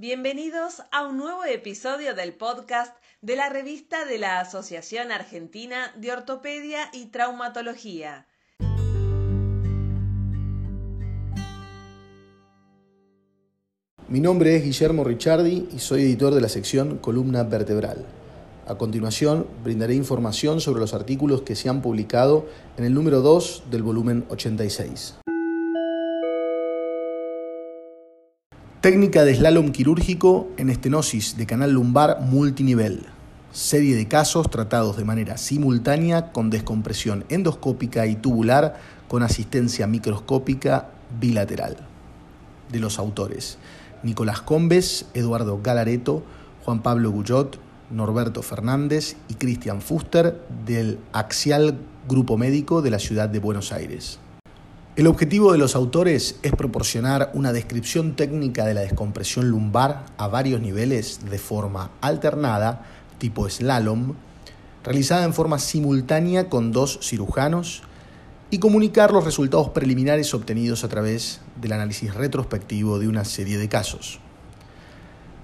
Bienvenidos a un nuevo episodio del podcast de la revista de la Asociación Argentina de Ortopedia y Traumatología. Mi nombre es Guillermo Ricciardi y soy editor de la sección Columna Vertebral. A continuación, brindaré información sobre los artículos que se han publicado en el número 2 del volumen 86. Técnica de slalom quirúrgico en estenosis de canal lumbar multinivel. Serie de casos tratados de manera simultánea con descompresión endoscópica y tubular con asistencia microscópica bilateral. De los autores: Nicolás Combes, Eduardo Galareto, Juan Pablo Guyot, Norberto Fernández y Cristian Fuster del Axial Grupo Médico de la Ciudad de Buenos Aires. El objetivo de los autores es proporcionar una descripción técnica de la descompresión lumbar a varios niveles de forma alternada, tipo slalom, realizada en forma simultánea con dos cirujanos y comunicar los resultados preliminares obtenidos a través del análisis retrospectivo de una serie de casos.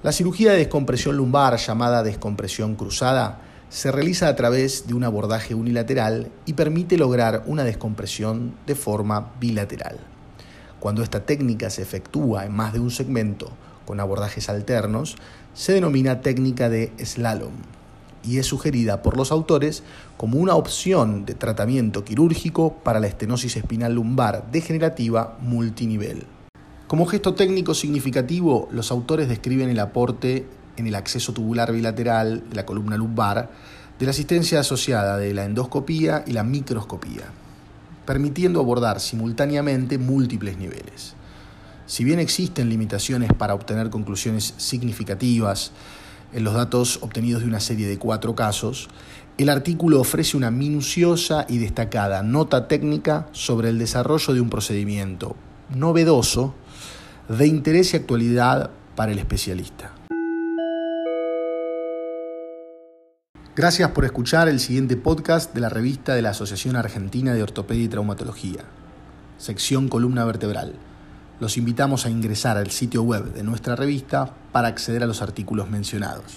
La cirugía de descompresión lumbar, llamada descompresión cruzada, se realiza a través de un abordaje unilateral y permite lograr una descompresión de forma bilateral. Cuando esta técnica se efectúa en más de un segmento con abordajes alternos, se denomina técnica de slalom y es sugerida por los autores como una opción de tratamiento quirúrgico para la estenosis espinal lumbar degenerativa multinivel. Como gesto técnico significativo, los autores describen el aporte en el acceso tubular bilateral de la columna lumbar de la asistencia asociada de la endoscopía y la microscopía, permitiendo abordar simultáneamente múltiples niveles. Si bien existen limitaciones para obtener conclusiones significativas en los datos obtenidos de una serie de cuatro casos, el artículo ofrece una minuciosa y destacada nota técnica sobre el desarrollo de un procedimiento novedoso de interés y actualidad para el especialista. Gracias por escuchar el siguiente podcast de la revista de la Asociación Argentina de Ortopedia y Traumatología, sección columna vertebral. Los invitamos a ingresar al sitio web de nuestra revista para acceder a los artículos mencionados.